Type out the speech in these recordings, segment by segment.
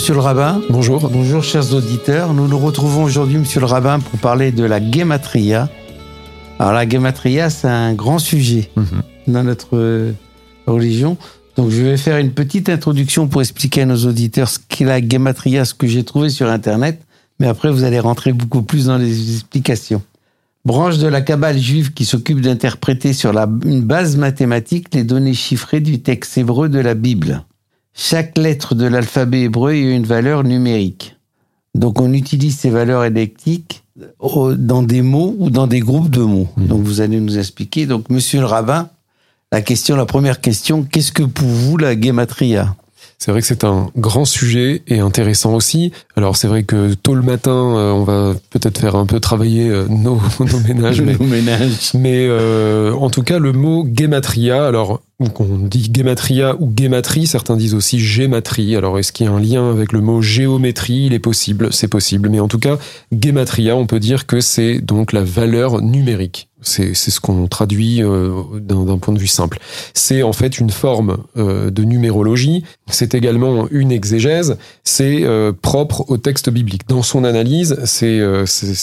Monsieur le Rabbin. Bonjour. Bonjour chers auditeurs. Nous nous retrouvons aujourd'hui Monsieur le Rabbin pour parler de la Gematria. Alors la Gematria, c'est un grand sujet Mhm. dans notre euh, religion. Donc je vais faire une petite introduction pour expliquer à nos auditeurs ce qu'est la Gematria, ce que j'ai trouvé sur Internet. Mais après, vous allez rentrer beaucoup plus dans les explications. Branche de la Kabbale juive qui s'occupe d'interpréter sur la, une base mathématique les données chiffrées du texte hébreu de la Bible. Chaque lettre de l'alphabet hébreu a une valeur numérique. Donc on utilise ces valeurs électriques au- dans des mots ou dans des groupes de mots. Mhm. Donc vous allez nous expliquer. Donc monsieur le rabbin, la question, la première question, qu'est-ce que pour vous la gematria C'est vrai que c'est un grand sujet et intéressant aussi. Alors c'est vrai que tôt le matin, euh, on va peut-être faire un peu travailler euh, nos, nos ménages, mais, Nos ménages. mais euh, en tout cas le mot gematria, alors on dit gematria ou gematrie, certains disent aussi gématrie. Alors est-ce qu'il y a un lien avec le mot géométrie? Il est possible, c'est possible. Mais en tout cas, gematria, on peut dire que c'est donc la valeur numérique. C'est ce qu'on traduit euh, d'un point de vue simple. C'est en fait une forme euh, de numérologie. C'est également une exégèse. C'est euh, propre au texte biblique. Dans son analyse, c'est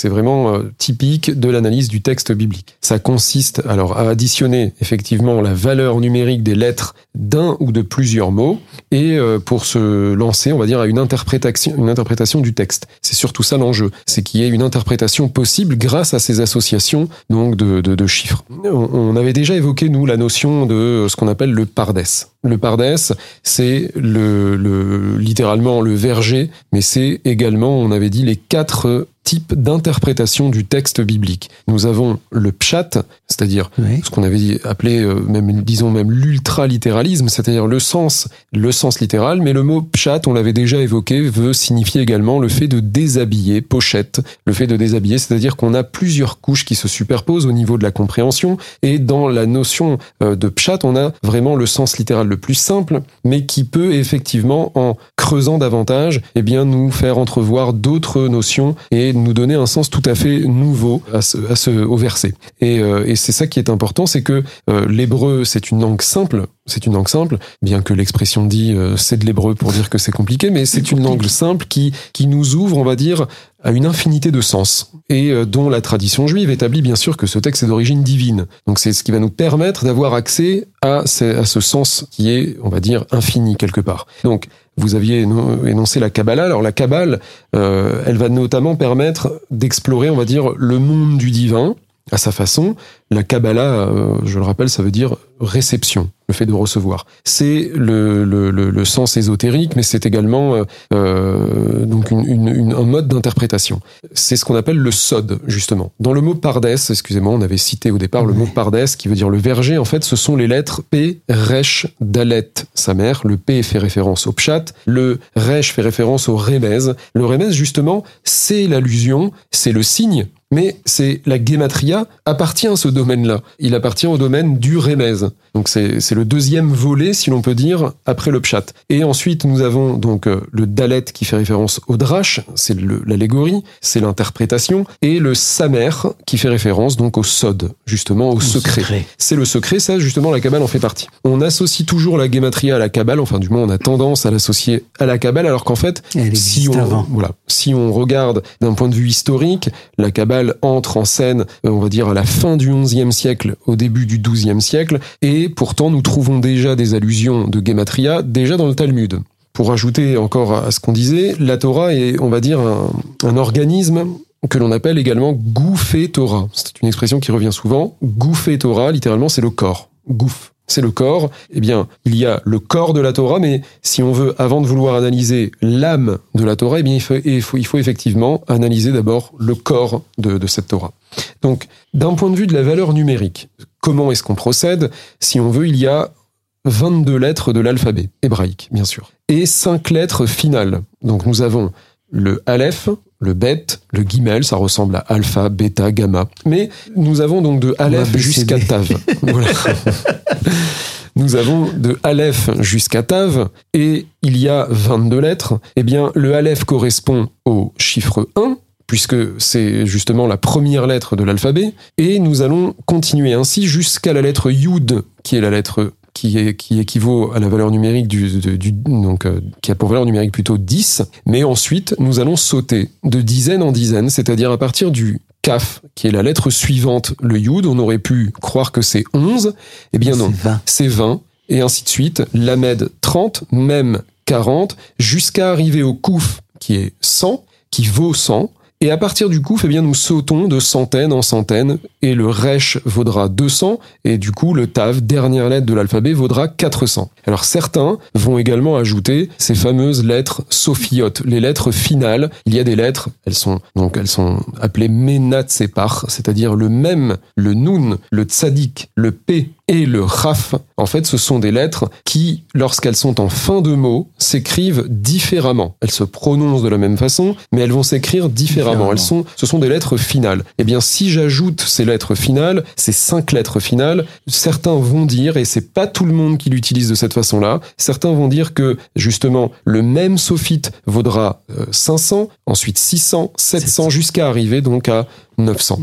vraiment typique de l'analyse du texte biblique. Ça consiste alors à additionner effectivement la valeur numérique des lettres d'un ou de plusieurs mots et euh, pour se lancer, on va dire, à une interprétation, une interprétation du texte. C'est surtout ça l'enjeu, c'est qu'il y ait une interprétation possible grâce à ces associations donc de, de, chiffres. On, avait déjà évoqué nous la notion de ce qu'on appelle le pardes. Le pardes, c'est le littéralement le verger, mais c'est également, on avait dit, les quatre types d'interprétation du texte biblique. Nous avons le pshat, c'est-à-dire Oui. ce qu'on avait dit, appelé euh, même disons même l'ultralittéralisme, c'est-à-dire le sens le sens littéral, mais le mot pshat, on l'avait déjà évoqué, veut signifier également le fait de déshabiller, pochette, le fait de déshabiller, c'est-à-dire qu'on a plusieurs couches qui se superposent au niveau de la compréhension, et dans la notion euh, de pshat, on a vraiment le sens littéral le plus simple, mais qui peut effectivement, en creusant davantage, eh bien nous faire entrevoir d'autres notions et nous donner un sens tout à fait nouveau à ce, au verset. Et, euh, et c'est ça qui est important, c'est que euh, l'hébreu, c'est une langue simple, c'est une langue simple, bien que l'expression dit euh, c'est de l'hébreu pour dire que c'est compliqué, mais c'est une langue simple qui nous ouvre, on va dire, à une infinité de sens, et euh, dont la tradition juive établit bien sûr que ce texte est d'origine divine. Donc c'est ce qui va nous permettre d'avoir accès à ce, sens qui est, on va dire, infini quelque part. Donc vous aviez éno- énoncé la Kabbalah. Alors la Kabbale, euh, elle va notamment permettre d'explorer, on va dire, le monde du divin à sa façon. La Kabbalah, euh, je le rappelle, ça veut dire réception, le fait de recevoir. C'est le, le, le, le sens ésotérique, mais c'est également euh, euh, donc une, une, une- un mode d'interprétation. C'est ce qu'on appelle le sod, justement. Dans le mot pardes, excusez-moi, on avait cité au départ le mot pardes, qui veut dire le verger. En fait, ce sont les lettres P, Resh, Dalet, sa mère. Le P fait référence au pshat, le Resh fait référence au remez. Le remez, justement, c'est l'allusion, c'est le signe mais c'est la gematria appartient à ce domaine-là. Il appartient au domaine du remez. Donc c'est c'est le deuxième volet, si l'on peut dire, après le pshat. Et ensuite, nous avons donc euh, le dalet qui fait référence au drash, c'est l'allégorie, c'est l'interprétation, et le samer qui fait référence donc au sod, justement au, secret. secret. C'est le secret, ça justement la Kabbale en fait partie. On associe toujours la gematria à la Kabbale, enfin du moins on a tendance à l'associer à la Kabbale, alors qu'en fait, Elle si on, avant. voilà, si on regarde d'un point de vue historique, la Kabbale entre en scène, euh, on va dire, à la fin du XIe siècle, au début du XIIe siècle, et pourtant nous trouvons déjà des allusions de Gematria déjà dans le Talmud. Pour ajouter encore à ce qu'on disait, la Torah est, on va dire, un, organisme que l'on appelle également Goufé Torah. C'est une expression qui revient souvent. Goufé Torah, littéralement, c'est le corps. Gouf. C'est le corps. Eh bien, il y a le corps de la Torah, mais si on veut, avant de vouloir analyser l'âme de la Torah, eh bien, il faut, effectivement analyser d'abord le corps de, de cette Torah. Donc, d'un point de vue de la valeur numérique, comment est-ce qu'on procède? Si on veut, il y a 22 lettres de l'alphabet hébraïque, bien sûr, et 5 lettres finales. Donc, nous avons le Aleph, le Bet, le Gimel, ça ressemble à Alpha, Beta, Gamma. Mais nous avons donc de Aleph jusqu'à Tav. Voilà. Nous avons de Aleph jusqu'à Tav, et il y a 22 lettres. Eh bien, le Aleph correspond au chiffre 1, puisque c'est justement la première lettre de l'alphabet, et nous allons continuer ainsi jusqu'à la lettre Yud, qui est la lettre qui, qui équivaut à la valeur numérique du, du donc euh, qui a pour valeur numérique plutôt 10. Mais ensuite, nous allons sauter de dizaine en dizaine, c'est-à-dire à partir du Kaf, qui est la lettre suivante, le Yud, on aurait pu croire que c'est 11. Eh bien non, c'est 20. Et ainsi de suite. Lamed 30, même 40, jusqu'à arriver au Kouf, qui est 100, qui vaut 100. Et à partir du coup, eh bien, nous sautons de centaines en centaines, et le Resh vaudra 200, et du coup, le Tav, dernière lettre de l'alphabet, vaudra 400. Alors certains vont également ajouter ces fameuses lettres sophiotes, les lettres finales. Il y a des lettres, elles sont donc elles sont appelées Menatsepar, c'est-à-dire le même, le Nun, le Tzadik, le P et le Raf, en fait, ce sont des lettres qui, lorsqu'elles sont en fin de mot, s'écrivent différemment. Elles se prononcent de la même façon, mais elles vont s'écrire différemment. Elles sont, ce sont des lettres finales. Eh bien, si j'ajoute ces lettres finales, ces cinq lettres finales, certains vont dire, et c'est pas tout le monde qui l'utilise de cette façon-là, certains vont dire que, justement, le même sophite vaudra 500, euh, ensuite 600, 700, jusqu'à arriver donc à 900.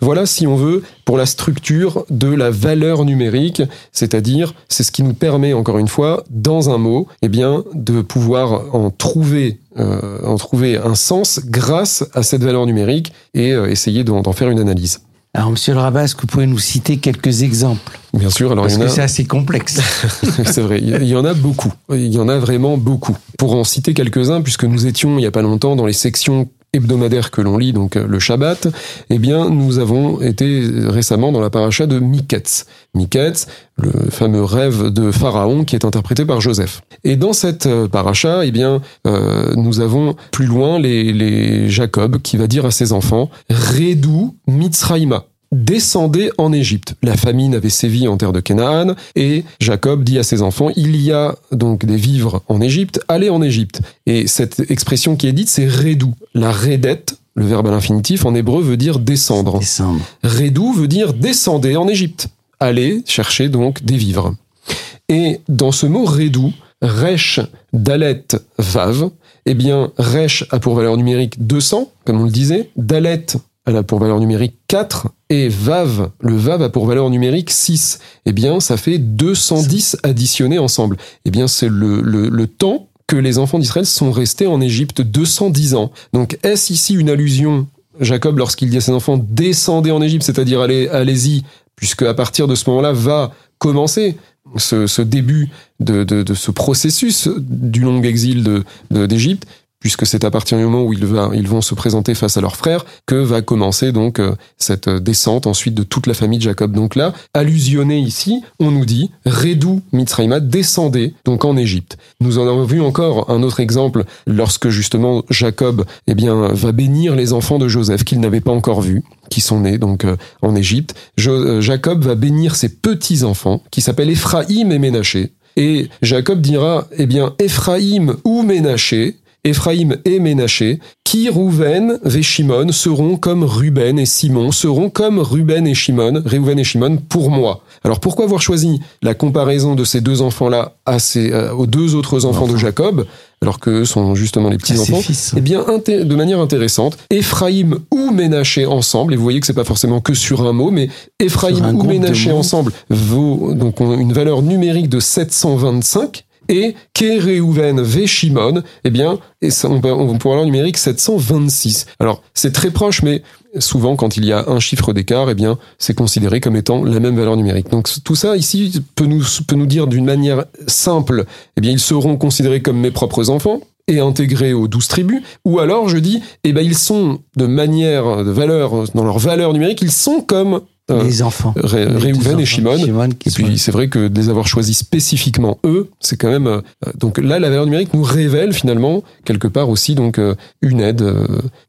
Voilà, si on veut, pour la structure de la valeur numérique, c'est-à-dire, c'est ce qui nous permet, encore une fois, dans un mot, eh bien, de pouvoir en trouver, euh, en trouver un sens grâce à cette valeur numérique et euh, essayer d'en faire une analyse. Alors, Monsieur le Rabat, est-ce que vous pouvez nous citer quelques exemples? Bien sûr. Alors Parce que c'est assez complexe. c'est vrai. Il y en a beaucoup. Il y en a vraiment beaucoup. Pour en citer quelques-uns, puisque nous étions il y a pas longtemps dans les sections hebdomadaire que l'on lit, donc euh, le Shabbat, eh bien, nous avons été récemment dans la paracha de Miketz. Miketz, le fameux rêve de Pharaon qui est interprété par Joseph. Et dans cette euh, paracha, eh bien, euh, nous avons plus loin les, les Jacob qui va dire à ses enfants, Redou Mitzraïma descendez en Égypte. La famine avait sévi en terre de Canaan et Jacob dit à ses enfants, il y a donc des vivres en Égypte, allez en Égypte. Et cette expression qui est dite, c'est redou. La redette, le verbe à l'infinitif en hébreu veut dire descendre. Descendre. Redou veut dire descendez en Égypte. Allez chercher donc des vivres. Et dans ce mot redou, Resh, Dalet, Vav, eh bien, Resh a pour valeur numérique 200, comme on le disait. Dalet elle a pour valeur numérique 4 et VAV, le VAV a pour valeur numérique 6. Eh bien, ça fait 210 additionnés ensemble. Eh bien, c'est le, temps que les enfants d'Israël sont restés en Égypte 210 ans. Donc, est-ce ici une allusion, Jacob, lorsqu'il dit à ses enfants, descendez en Égypte, c'est-à-dire allez, allez-y, puisque à partir de ce moment-là va commencer ce, début de, ce processus du long exil d'Égypte, puisque c'est à partir du moment où ils, vont se présenter face à leurs frères que va commencer donc euh, cette descente ensuite de toute la famille de Jacob. Donc là, allusionné ici, on nous dit Redou Mitzrayma descendait donc en Égypte. Nous en avons vu encore un autre exemple lorsque justement Jacob eh bien va bénir les enfants de Joseph qu'il n'avait pas encore vus qui sont nés donc euh, en Égypte. Euh, Jacob va bénir ses petits enfants qui s'appellent Ephraïm et Ménaché. Et Jacob dira, eh bien, Ephraïm ou Ménaché, Ephraïm et Ménaché, qui Rouven et Shimon seront comme Ruben et Simon, seront comme Ruben et Shimon, Réhouven et Shimon pour moi. Alors pourquoi avoir choisi la comparaison de ces deux enfants-là à ces, euh, aux deux autres enfants de Jacob alors que sont justement les petits-enfants, eh bien, de manière intéressante, Ephraïm ou Ménaché ensemble, et vous voyez que c'est pas forcément que sur un mot, mais Ephraïm ou Ménaché ensemble vaut donc une valeur numérique de 725, et Kereuven V eh bien, on, on pourra avoir numérique 726. Alors, c'est très proche, mais souvent, quand il y a un chiffre d'écart, eh bien, c'est considéré comme étant la même valeur numérique. Donc, tout ça, ici, peut nous, dire d'une manière simple, eh bien, ils seront considérés comme mes propres enfants, et intégrés aux douze tribus, ou alors je dis, eh ben ils sont de manière, de valeur, dans leur valeur numérique, ils sont comme les enfants. Réhouven et Shimon. et puis c'est vrai que de les avoir choisis spécifiquement eux, c'est quand même euh, donc là la valeur numérique nous révèle finalement quelque part aussi donc euh, une aide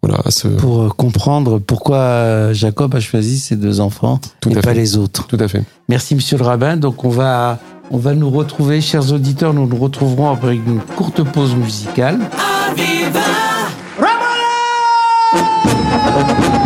voilà à ce pour comprendre pourquoi Jacob a choisi ces deux enfants et pas les autres. Tout à fait. Merci monsieur le rabbin. Donc on va on va nous retrouver chers auditeurs, nous nous retrouverons après une courte pause musicale. Monsieur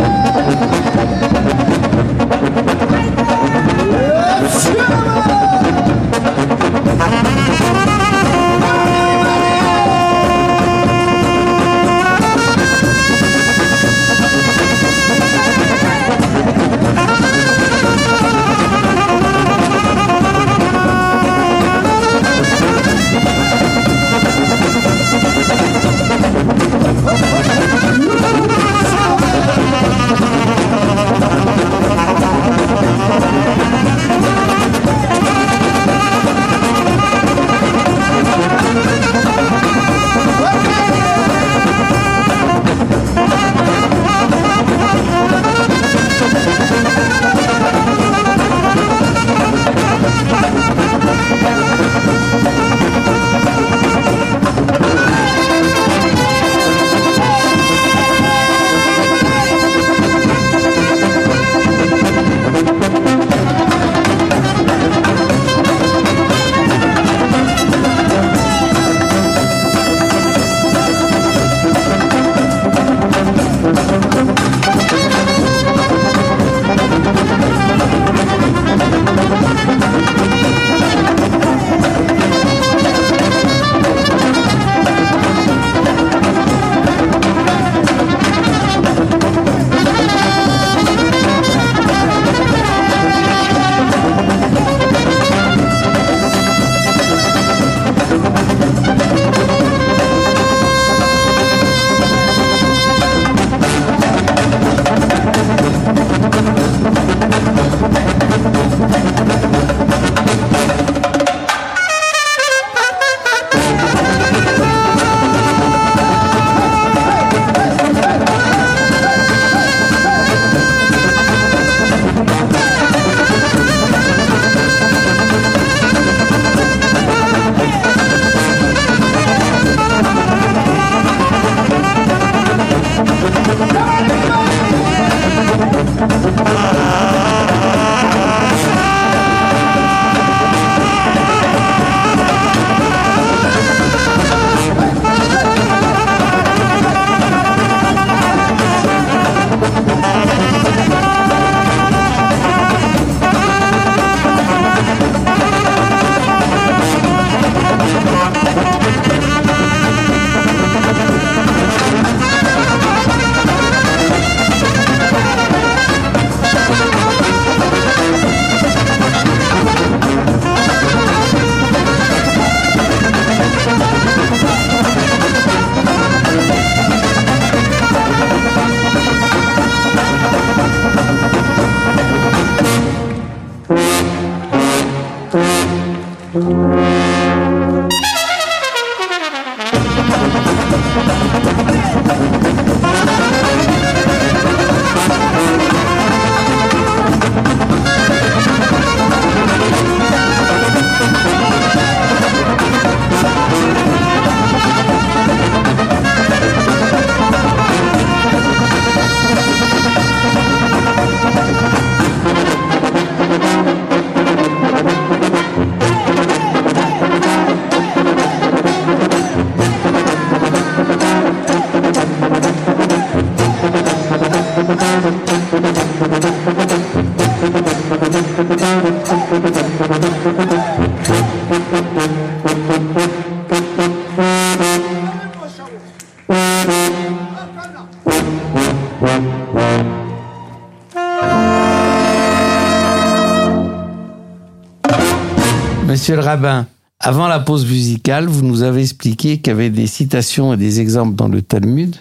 rabbin, avant la pause musicale, vous nous avez expliqué qu'il y avait des citations et des exemples dans le Talmud.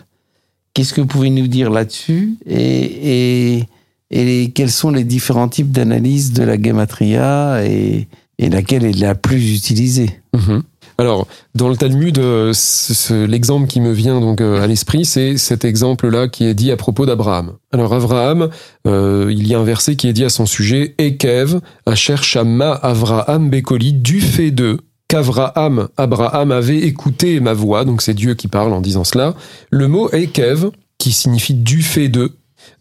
Qu'est-ce que vous pouvez nous dire là-dessus et, quels sont les différents types d'analyse de la gematria et, laquelle est la plus utilisée? Mm-hmm. Alors, dans le Talmud, euh, l'exemple qui me vient donc euh, à l'esprit, c'est cet exemple-là qui est dit à propos d'Abraham. Alors, Abraham, euh, il y a un verset qui est dit à son sujet, Ekev, Asher Shama Avraham Bekoli, du fait de qu'Abraham, Abraham avait écouté ma voix, donc c'est Dieu qui parle en disant cela. Le mot Ekev, qui signifie du fait de,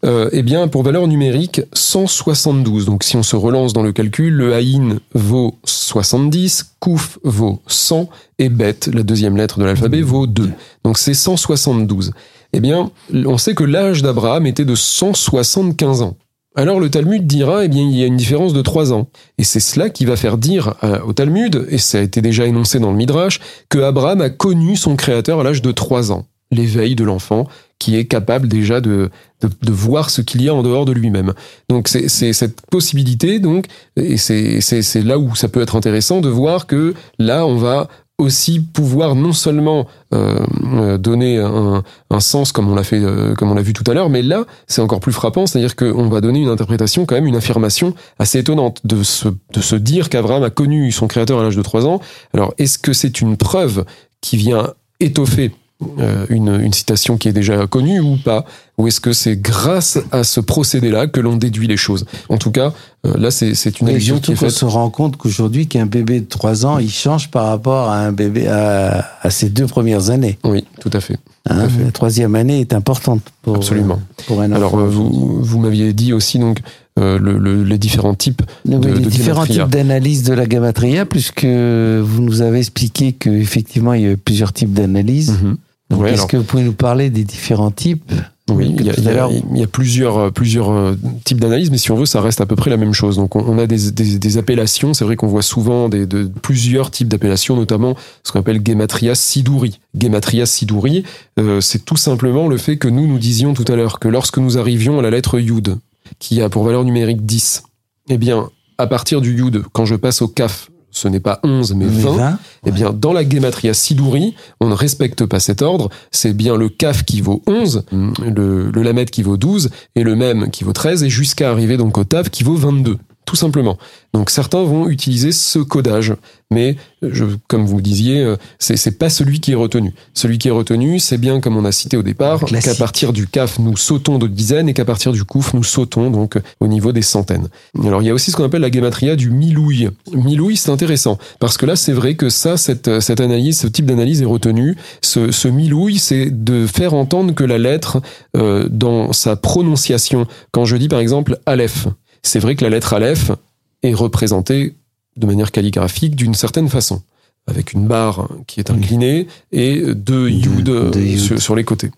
euh, eh bien, pour valeur numérique, 172. Donc, si on se relance dans le calcul, le Aïn vaut 70, Kouf vaut 100, et Bet, la deuxième lettre de l'alphabet, vaut 2. Donc, c'est 172. Eh bien, on sait que l'âge d'Abraham était de 175 ans. Alors le Talmud dira, eh bien, il y a une différence de 3 ans. Et c'est cela qui va faire dire euh, au Talmud, et ça a été déjà énoncé dans le Midrash, que Abraham a connu son créateur à l'âge de 3 ans. L'éveil de l'enfant, qui est capable déjà de, de, voir ce qu'il y a en dehors de lui-même. Donc c'est cette possibilité, donc, et c'est là où ça peut être intéressant de voir que là, on va aussi pouvoir non seulement euh, euh, donner un, un, sens comme on l'a fait euh, comme on l'a vu tout à l'heure mais là c'est encore plus frappant c'est-à-dire qu'on va donner une interprétation quand même une affirmation assez étonnante de se de se dire qu'Abraham a connu son créateur à l'âge de 3 ans alors est-ce que c'est une preuve qui vient étoffer euh, une, une, citation qui est déjà connue ou pas? Ou est-ce que c'est grâce à ce procédé-là que l'on déduit les choses? En tout cas, euh, là, c'est, c'est une allusion qui est faite. on se rend compte qu'aujourd'hui, qu'un bébé de 3 ans, il change par rapport à un bébé à, à ses deux premières années. Oui, tout à fait. Hein, la troisième année est importante pour, Absolument. pour un enfant. Alors, euh, vous, vous m'aviez dit aussi donc euh, le, le, les différents types de, les de différents types d'analyse de la gamatria, puisque vous nous avez expliqué qu'effectivement, il y a plusieurs types d'analyses. Mm-hmm. Donc, est-ce que vous pouvez nous parler des différents types? Oui, il y, a, y y, plusieurs, euh, plusieurs euh, types d'analyses, mais si on veut, ça reste à peu près la même chose. Donc, on, a des, des, des appellations. C'est vrai qu'on voit souvent des, de, plusieurs types d'appellations, notamment ce qu'on appelle Gematria Sidouri. Gematria Sidouri, euh, c'est tout simplement le fait que nous, nous disions tout à l'heure que lorsque nous arrivions à la lettre Yud, qui a pour valeur numérique 10, eh bien, à partir du Yud, quand je passe au Kaf, ce n'est pas 11 mais 20, 20 eh bien dans la gematria Sidouri, on ne respecte pas cet ordre, c'est bien le kaf qui vaut 11, le, le lamed qui vaut 12 et le même qui vaut 13 et jusqu'à arriver donc au tav qui vaut 22 tout simplement. Donc certains vont utiliser ce codage, mais je, comme vous disiez, euh, c'est c'est pas celui qui est retenu. Celui qui est retenu, c'est bien comme on a cité au départ, qu'à partir du kaf nous sautons de dizaines et qu'à partir du kouf nous sautons donc au niveau des centaines. Alors il y a aussi ce qu'on appelle la gematria du milouille. Milouille, c'est intéressant parce que là c'est vrai que ça, cette cette analyse, ce type d'analyse est retenu. Ce, ce milouille, c'est de faire entendre que la lettre euh, dans sa prononciation, quand je dis par exemple aleph, c'est vrai que la lettre Aleph est représentée de manière calligraphique d'une certaine façon, avec une barre qui est inclinée et deux yud, sur, les côtés,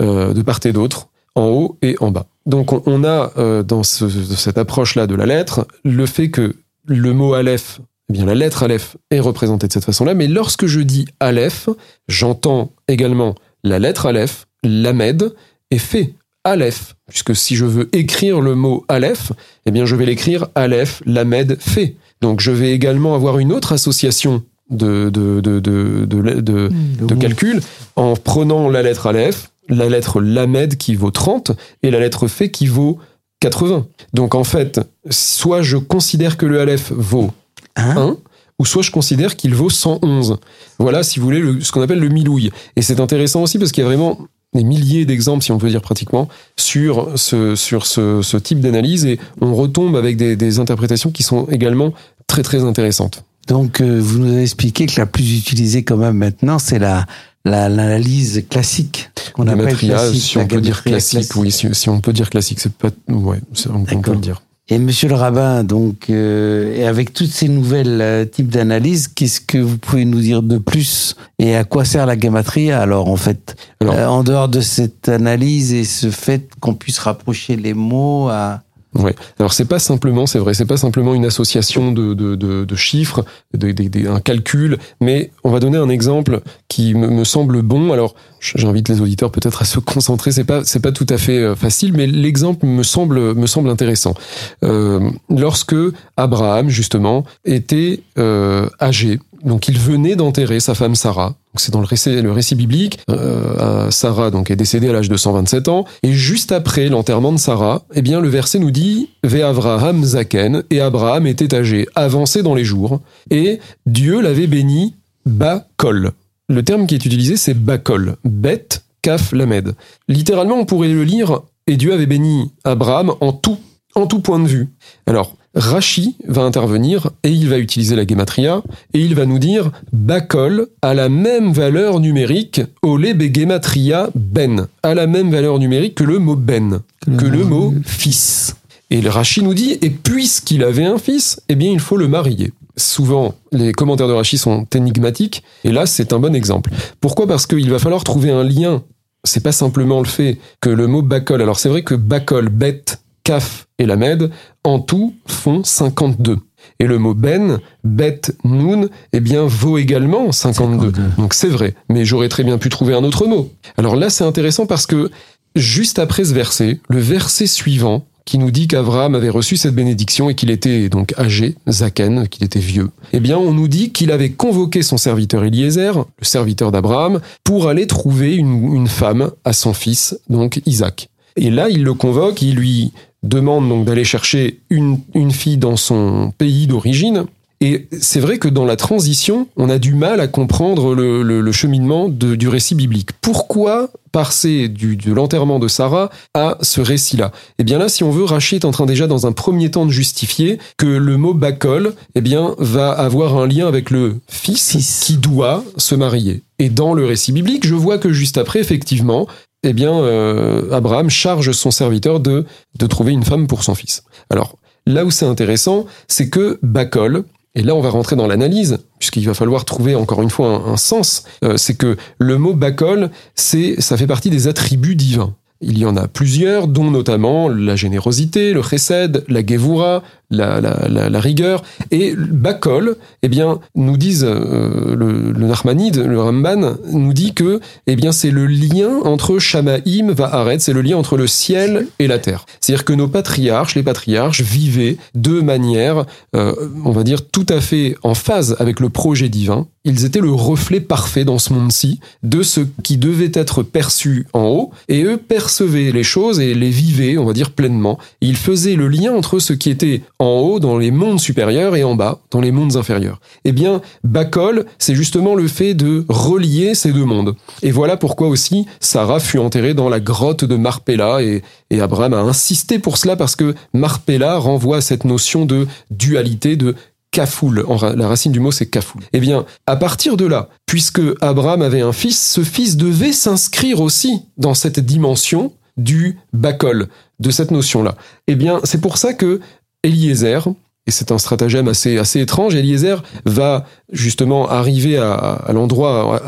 euh, de part et d'autre, en haut et en bas. Donc on, a euh, dans cette approche-là de la lettre le fait que le mot Aleph, eh bien la lettre Aleph est représentée de cette façon-là, mais lorsque je dis Aleph, j'entends également la lettre Aleph, l'Amed, est fait Aleph, puisque si je veux écrire le mot Aleph, eh bien je vais l'écrire Aleph, Lamed, fait. Donc je vais également avoir une autre association de, de, de, de, de, de calcul en prenant la lettre Aleph, la lettre Lamed qui vaut 30 et la lettre Fait qui vaut 80. Donc en fait, soit je considère que le Aleph vaut 1, hein ou soit je considère qu'il vaut 111. Voilà, si vous voulez, le, ce qu'on appelle le milouille. Et c'est intéressant aussi parce qu'il y a vraiment des milliers d'exemples, si on peut dire pratiquement, sur ce, sur ce, ce type d'analyse et on retombe avec des, des, interprétations qui sont également très très intéressantes. Donc, euh, vous nous avez expliqué que la plus utilisée quand même maintenant, c'est la l'analyse classique qu'on appelle classique, si on peut dire classique, classique, oui, si, si, on peut dire classique, c'est pas, ouais, on peut le dire. Et Monsieur le rabbin, donc, euh, et avec toutes ces nouvelles euh, types d'analyses, qu'est-ce que vous pouvez nous dire de plus et à quoi sert la gamatria alors en fait, alors, euh, en dehors de cette analyse et ce fait qu'on puisse rapprocher les mots à Ouais. Alors c'est pas simplement, c'est vrai, c'est pas simplement une association de, chiffres, de, un calcul, mais on va donner un exemple qui me, me semble bon. Alors j'invite les auditeurs peut-être à se concentrer. C'est pas c'est pas tout à fait euh, facile, mais l'exemple me semble me semble intéressant. Euh, lorsque Abraham justement était euh, âgé, donc il venait d'enterrer sa femme Sarah. C'est dans le récit, le récit biblique. Euh, Sarah donc est décédée à l'âge de 127 ans et juste après l'enterrement de Sarah, eh bien le verset nous dit Ve Avraham zaken et Abraham était âgé, avancé dans les jours et Dieu l'avait béni Bakol. Le terme qui est utilisé c'est Bakol, Bet Kaf Lamed. Littéralement on pourrait le lire et Dieu avait béni Abraham en tout en tout point de vue. Alors, Rashi va intervenir et il va utiliser la gematria et il va nous dire Bakol a la même valeur numérique olé gematria ben, a la même valeur numérique que le mot ben, que le mot fils. Et le Rashi nous dit et puisqu'il avait un fils, eh bien il faut le marier. Souvent, les commentaires de Rashi sont énigmatiques et là c'est un bon exemple. Pourquoi? Parce qu'il va falloir trouver un lien c'est pas simplement le fait que le mot Bakol, alors c'est vrai que Bakol, bête, Kaf et Lamed, en tout, font 52. Et le mot ben, bet, noun, eh bien, vaut également 52. Donc c'est vrai. Mais j'aurais très bien pu trouver un autre mot. Alors là, c'est intéressant parce que, juste après ce verset, le verset suivant, qui nous dit qu'Abraham avait reçu cette bénédiction et qu'il était donc âgé, Zaken, qu'il était vieux, eh bien, on nous dit qu'il avait convoqué son serviteur Eliezer, le serviteur d'Abraham, pour aller trouver une, une femme à son fils, donc Isaac. Et là, il le convoque, il lui demande donc d'aller chercher une, une fille dans son pays d'origine. Et c'est vrai que dans la transition, on a du mal à comprendre le, le, le cheminement de, du récit biblique. Pourquoi passer du, de l'enterrement de Sarah à ce récit-là? Eh bien là, si on veut, Rachid est en train déjà dans un premier temps de justifier que le mot Bakol, eh bien, va avoir un lien avec le fils, fils. qui doit se marier. Et dans le récit biblique, je vois que juste après, effectivement, eh bien, euh, Abraham charge son serviteur de, de trouver une femme pour son fils. Alors, là où c'est intéressant, c'est que Bakol, et là on va rentrer dans l'analyse, puisqu'il va falloir trouver encore une fois un, sens, euh, c'est que le mot Bakol, c'est, ça fait partie des attributs divins. Il y en a plusieurs, dont notamment la générosité, le chesed, la gevura, la, la, la, la, rigueur. Et Bakol, eh bien, nous disent euh, le, le Narmanide, le Ramban, nous dit que, eh bien, c'est le lien entre Shamaim va Aret, c'est le lien entre le ciel et la terre. C'est-à-dire que nos patriarches, les patriarches, vivaient de manière, euh, on va dire, tout à fait en phase avec le projet divin. Ils étaient le reflet parfait dans ce monde-ci de ce qui devait être perçu en haut, et eux percevaient les choses et les vivaient, on va dire, pleinement. Ils faisaient le lien entre ce qui était en haut dans les mondes supérieurs et en bas dans les mondes inférieurs. Eh bien, Bakol, c'est justement le fait de relier ces deux mondes. Et voilà pourquoi aussi Sarah fut enterrée dans la grotte de Marpella et, Abraham a insisté pour cela parce que Marpella renvoie à cette notion de dualité, de kafoul. La racine du mot, c'est kafoul. Eh bien, à partir de là, puisque Abraham avait un fils, ce fils devait s'inscrire aussi dans cette dimension du bakol, de cette notion-là. Eh bien, c'est pour ça que Eliezer, et c'est un stratagème assez, assez étrange, Eliezer va justement arriver à, à l'endroit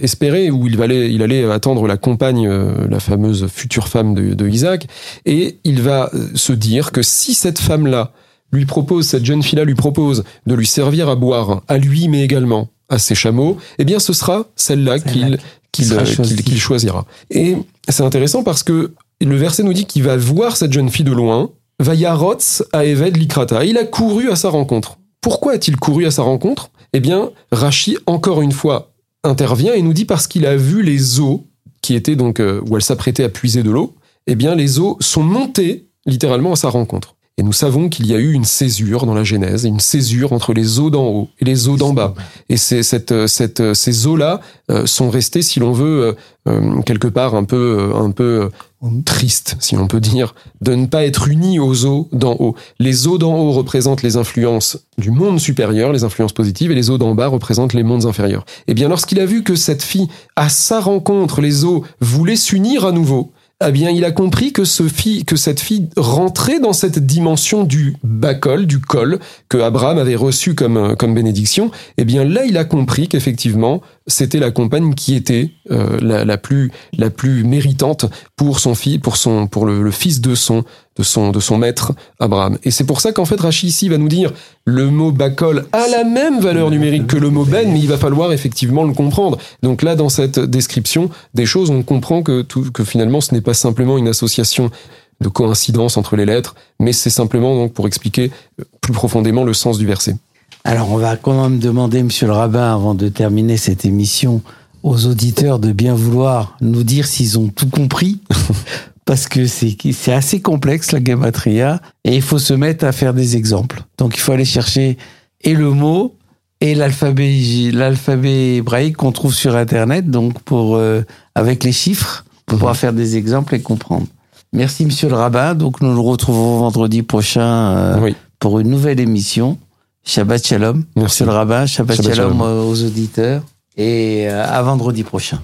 espéré où il allait, il allait attendre la compagne, euh, la fameuse future femme de, de Isaac, et il va se dire que si cette femme-là lui propose, cette jeune fille-là lui propose de lui servir à boire, à lui mais également à ses chameaux, eh bien ce sera celle-là qu'il qu'il qu qu choisira. Et c'est intéressant parce que le verset nous dit qu'il va voir cette jeune fille de loin, Vayarotz à Eved Likrata. Il a couru à sa rencontre. Pourquoi a-t-il couru à sa rencontre? Eh bien, Rachi, encore une fois, intervient et nous dit parce qu'il a vu les eaux qui étaient donc euh, où elle s'apprêtait à puiser de l'eau. Eh bien, les eaux sont montées littéralement à sa rencontre. Et nous savons qu'il y a eu une césure dans la Genèse, une césure entre les eaux d'en haut et les eaux d'en bas. Et cette, cette, ces eaux-là euh, sont restées, si l'on veut, euh, quelque part un peu, un peu triste, si l'on peut dire, de ne pas être unies aux eaux d'en haut. Les eaux d'en haut représentent les influences du monde supérieur, les influences positives, et les eaux d'en bas représentent les mondes inférieurs. Et bien, lorsqu'il a vu que cette fille, à sa rencontre, les eaux voulaient s'unir à nouveau, eh bien, il a compris que ce fille, que cette fille rentrait dans cette dimension du bacol, du col, que Abraham avait reçu comme, comme bénédiction. Eh bien, là, il a compris qu'effectivement, c'était la compagne qui était euh, la, la, plus la plus méritante pour son fils, pour son pour le, le, fils de son de son de son maître Abraham. Et c'est pour ça qu'en fait Rachid ici va nous dire le mot Bakol a la même valeur numérique que le mot Ben, mais il va falloir effectivement le comprendre. Donc là, dans cette description des choses, on comprend que tout, que finalement ce n'est pas simplement une association de coïncidence entre les lettres, mais c'est simplement donc pour expliquer plus profondément le sens du verset. Alors, on va quand même demander, monsieur le rabbin, avant de terminer cette émission, aux auditeurs de bien vouloir nous dire s'ils ont tout compris. parce que c'est assez complexe, la gematria, et il faut se mettre à faire des exemples. Donc, il faut aller chercher et le mot, et l'alphabet l'alphabet hébraïque qu'on trouve sur Internet, donc pour, euh, avec les chiffres, pour pouvoir faire des exemples et comprendre. Merci, monsieur le rabbin. Donc, nous nous retrouvons vendredi prochain euh, Oui. pour une nouvelle émission. Shabbat Shalom, Merci. monsieur le rabbin. Shabbat, Shabbat Shalom, Shalom. aux auditeurs. Et euh, à vendredi prochain.